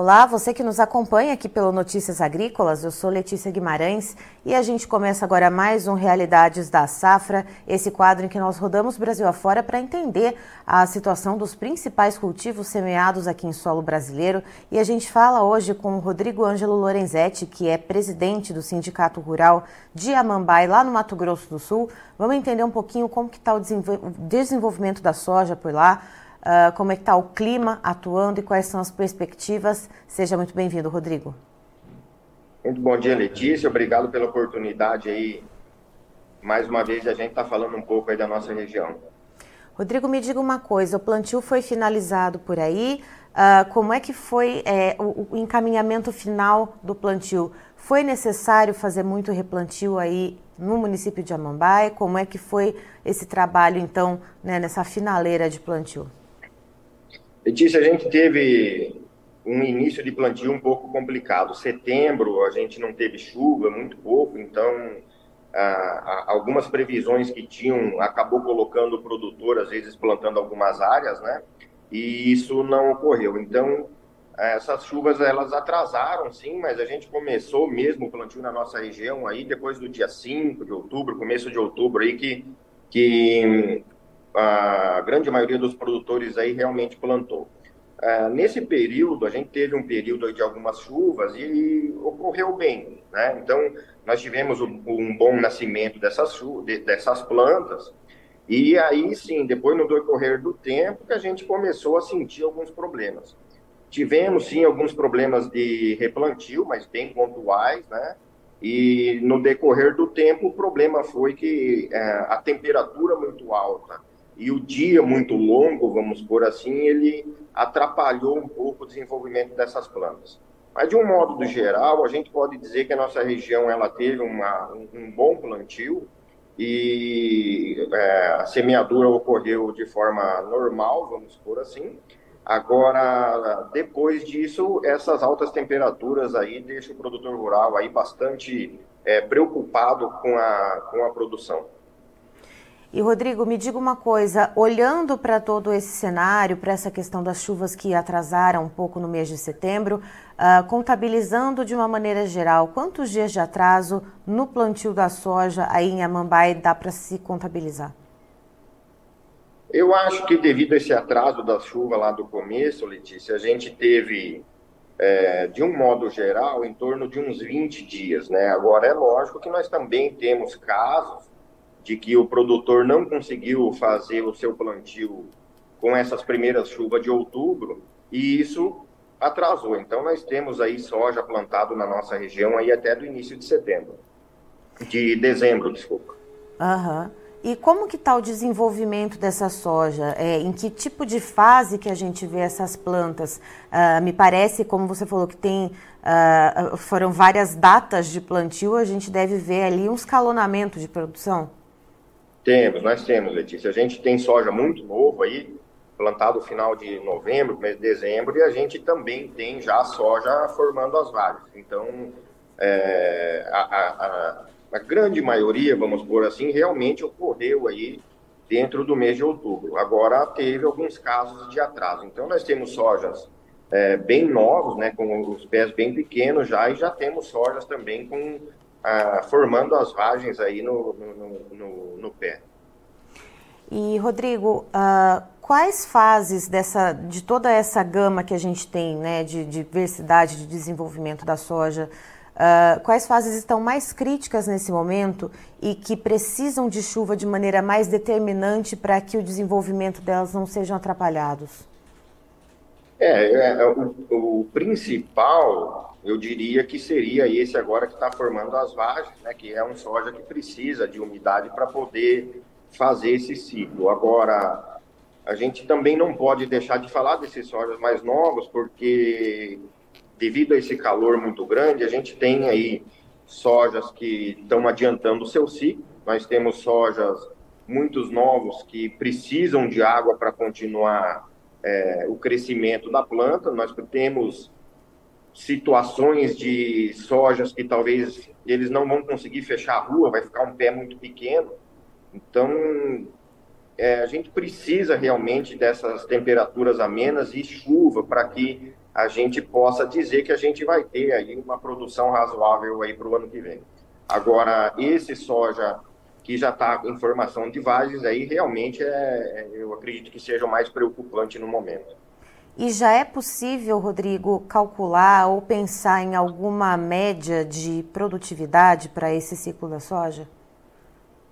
Olá, você que nos acompanha aqui pelo Notícias Agrícolas, eu sou Letícia Guimarães e a gente começa agora mais um Realidades da Safra, esse quadro em que nós rodamos Brasil afora para entender a situação dos principais cultivos semeados aqui em solo brasileiro. E a gente fala hoje com o Rodrigo Ângelo Lorenzetti, que é presidente do Sindicato Rural de Amambai, lá no Mato Grosso do Sul. Vamos entender um pouquinho como que está o desenvolvimento da soja por lá uh, como é que está o clima atuando e quais são as perspectivas. Seja muito bem-vindo, Rodrigo. Muito bom dia, Letícia. Obrigado pela oportunidade aí. Mais uma vez, a gente está falando um pouco aí da nossa região. Rodrigo, me diga uma coisa: o plantio foi finalizado por aí. Uh, como é que foi é, o, o, encaminhamento final do plantio? Foi necessário fazer muito replantio aí no município de Amambai? Como é que foi esse trabalho, então, né, nessa finaleira de plantio? Letícia, a gente teve um início de plantio um pouco complicado. Setembro a gente não teve chuva, muito pouco, então algumas previsões que tinham acabou colocando o produtor às vezes plantando algumas áreas, né? E isso não ocorreu. Então essas chuvas elas atrasaram, sim, mas a gente começou mesmo o plantio na nossa região aí depois do dia 5 de outubro, começo de outubro aí que que a grande maioria dos produtores aí realmente plantou. Uh, nesse período, a gente teve um período de algumas chuvas e ocorreu bem, né? Então, nós tivemos um, um bom nascimento dessas, de, dessas plantas e aí sim, depois no decorrer do tempo, que a gente começou a sentir alguns problemas. Tivemos sim alguns problemas de replantio, mas bem pontuais, né? E no decorrer do tempo, o problema foi que é, a temperatura muito alta e o dia muito longo, vamos por assim, ele atrapalhou um pouco o desenvolvimento dessas plantas. Mas de um modo geral, a gente pode dizer que a nossa região ela teve uma, um, bom plantio e é, a semeadura ocorreu de forma normal, vamos por assim. Agora, depois disso, essas altas temperaturas aí deixam o produtor rural aí bastante é, preocupado com a, com a produção. E Rodrigo, me diga uma coisa, olhando para todo esse cenário, para essa questão das chuvas que atrasaram um pouco no mês de setembro, uh, contabilizando de uma maneira geral, quantos dias de atraso no plantio da soja aí em Amambai dá para se contabilizar? Eu acho que devido a esse atraso da chuva lá do começo, Letícia, a gente teve, é, de um modo geral, em torno de uns 20 dias, né? Agora, é lógico que nós também temos casos de que o produtor não conseguiu fazer o seu plantio com essas primeiras chuvas de outubro e isso atrasou. Então nós temos aí soja plantado na nossa região aí até do início de setembro, de dezembro, desculpa. Aham. E como que está o desenvolvimento dessa soja? É, em que tipo de fase que a gente vê essas plantas? Uh, me parece, como você falou, que tem uh, foram várias datas de plantio, a gente deve ver ali um escalonamento de produção? Temos, nós temos, Letícia. A gente tem soja muito novo aí, plantado no final de novembro, mês de dezembro, e a gente também tem já soja formando as vagens. Então, é, a, a, a, grande maioria, vamos por assim, realmente ocorreu aí dentro do mês de outubro. Agora, teve alguns casos de atraso. Então, nós temos sojas é, bem novos, né, com os pés bem pequenos já, e já temos sojas também com ah, formando as vagens aí no, no, no, no pé. E, Rodrigo, uh, quais fases dessa, de toda essa gama que a gente tem, né, de, diversidade de desenvolvimento da soja, uh, quais fases estão mais críticas nesse momento e que precisam de chuva de maneira mais determinante para que o desenvolvimento delas não sejam atrapalhados? É, é o, o principal eu diria que seria esse agora que está formando as vagens, né, que é um soja que precisa de umidade para poder fazer esse ciclo. Agora, a gente também não pode deixar de falar desses sojas mais novos, porque devido a esse calor muito grande, a gente tem aí sojas que estão adiantando o seu ciclo, nós temos sojas muitos novos que precisam de água para continuar é, o crescimento da planta, nós temos situações de sojas que talvez eles não vão conseguir fechar a rua, vai ficar um pé muito pequeno. Então, é, a gente precisa realmente dessas temperaturas amenas e chuva para que a, gente possa dizer que a gente vai ter aí uma produção razoável aí para o ano que vem. Agora, esse soja que já está em formação de vagens aí realmente é, eu acredito que seja o mais preocupante no momento. E já é possível, Rodrigo, calcular ou pensar em alguma média de produtividade para esse ciclo da soja?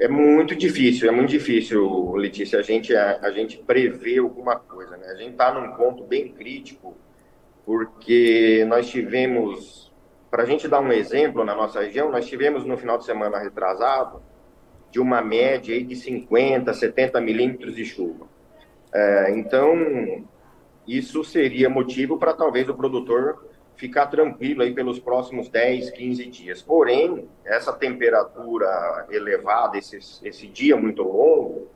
É muito difícil, é muito difícil, Letícia, a gente, a, a gente prever alguma coisa. Né? A gente está num ponto bem crítico, porque nós tivemos, para a gente dar um exemplo na nossa região, nós tivemos no final de semana retrasado de uma média aí de 50, 70 milímetros de chuva. É, então, isso seria motivo para talvez o produtor ficar tranquilo aí pelos próximos 10, 15 dias. Porém, essa temperatura elevada, esse, esse dia muito longo,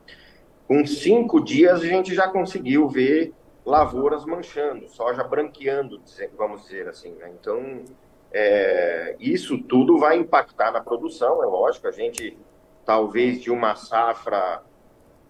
com cinco dias a gente já conseguiu ver lavouras manchando, soja branqueando, vamos dizer assim. Né? Então, é, isso tudo vai impactar na produção, é lógico. A gente, talvez de uma safra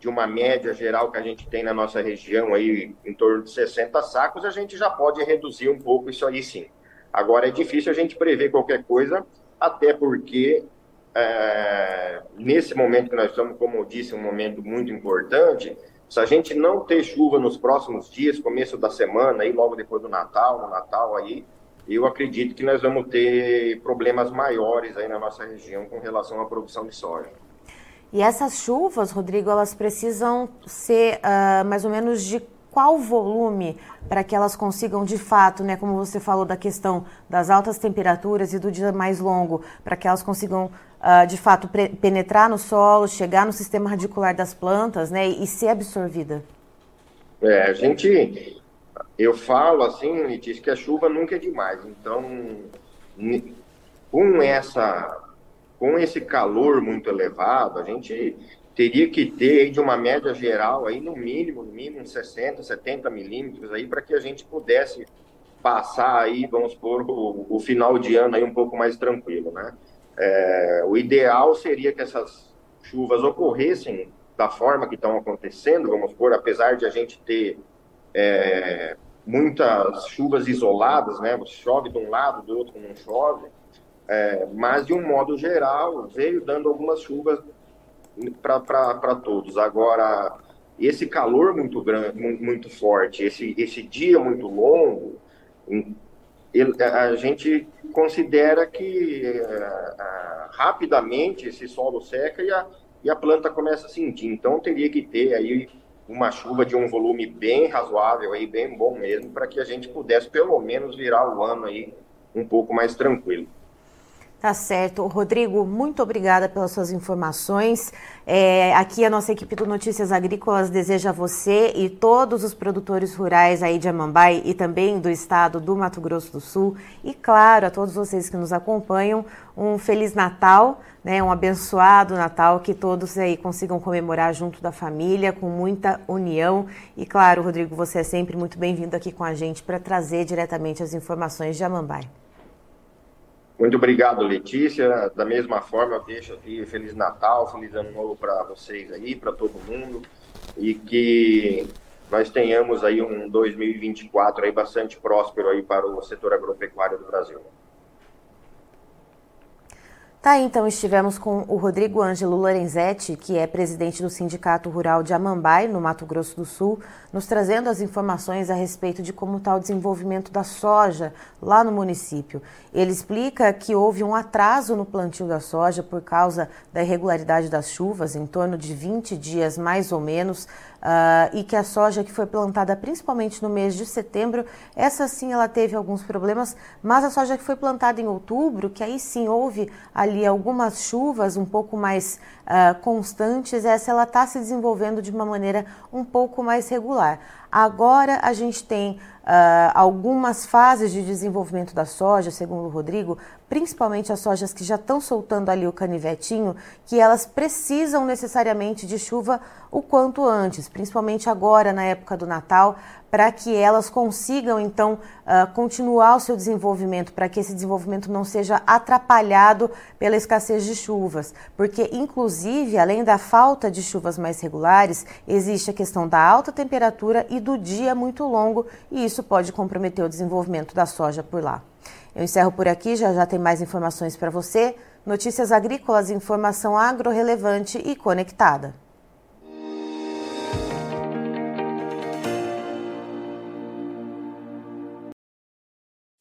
de uma média geral que a gente tem na nossa região aí em torno de 60 sacos, a gente já pode reduzir um pouco isso aí sim. Agora é difícil a gente prever qualquer coisa, até porque é, nesse momento que nós estamos, como eu disse, um momento muito importante, se a gente não ter chuva nos próximos dias, começo da semana, aí logo depois do Natal, no Natal aí, eu acredito que nós vamos ter problemas maiores aí na nossa região com relação à produção de soja. E essas chuvas, Rodrigo, elas precisam ser uh, mais ou menos de qual volume para que elas consigam de fato, né, como você falou da questão das altas temperaturas e do dia mais longo, para que elas consigam uh, de fato penetrar no solo, chegar no sistema radicular das plantas, né, e ser absorvida? É, a gente, eu falo assim, Letícia, que a chuva nunca é demais. Então, com essa com esse calor muito elevado, a gente teria que ter de uma média geral aí no mínimo, no mínimo 60, 70 milímetros aí para que a gente pudesse passar aí, vamos supor, o, o, final de ano aí um pouco mais tranquilo, né? É, o ideal seria que essas chuvas ocorressem da forma que estão acontecendo, vamos supor, apesar de a gente ter é, muitas chuvas isoladas, né? Chove de um lado, do outro não chove, é, mas, de um modo geral, veio dando algumas chuvas para todos. Agora, esse calor muito grande, muito forte, esse, esse dia muito longo, ele, a gente considera que uh, rapidamente esse solo seca e a, e a planta começa a sentir. Então, teria que ter aí uma chuva de um volume bem razoável, aí, bem bom mesmo, para que a gente pudesse pelo menos virar o ano aí um pouco mais tranquilo. Tá certo. Rodrigo, muito obrigada pelas suas informações. É, aqui a nossa equipe do Notícias Agrícolas deseja a você e todos os produtores rurais aí de Amambai e também do estado do Mato Grosso do Sul e, claro, a todos vocês que nos acompanham, um Feliz Natal, né, um abençoado Natal, que todos aí consigam comemorar junto da família, com muita união. E, claro, Rodrigo, você é sempre muito bem-vindo aqui com a gente para trazer diretamente as informações de Amambai. Muito obrigado, Letícia. Da mesma forma, eu deixo aqui Feliz Natal, Feliz Ano Novo para vocês aí, para todo mundo. E que nós tenhamos aí um 2024 aí bastante próspero aí para o setor agropecuário do Brasil. Tá, então estivemos com o Rodrigo Ângelo Lorenzetti, que é presidente do Sindicato Rural de Amambai, no Mato Grosso do Sul, nos trazendo as informações a respeito de como está o desenvolvimento da soja lá no município. Ele explica que houve um atraso no plantio da soja por causa da irregularidade das chuvas, em torno de 20 dias mais ou menos, Uh, e que a soja que foi plantada principalmente no mês de setembro, essa sim ela teve alguns problemas, mas a soja que foi plantada em outubro, que aí sim houve ali algumas chuvas um pouco mais uh, constantes, essa ela está se desenvolvendo de uma maneira um pouco mais regular. Agora a gente tem Uh, algumas fases de desenvolvimento da soja, segundo o Rodrigo, principalmente as sojas que já estão soltando ali o canivetinho, que elas precisam necessariamente de chuva o quanto antes, principalmente agora na época do Natal, para que elas consigam então uh, continuar o seu desenvolvimento, para que esse desenvolvimento não seja atrapalhado pela escassez de chuvas, porque inclusive além da falta de chuvas mais regulares, existe a questão da alta temperatura e do dia muito longo, e isso pode comprometer o desenvolvimento da soja por lá. Eu encerro por aqui, já já tem mais informações para você. Notícias agrícolas, informação agro-relevante e conectada.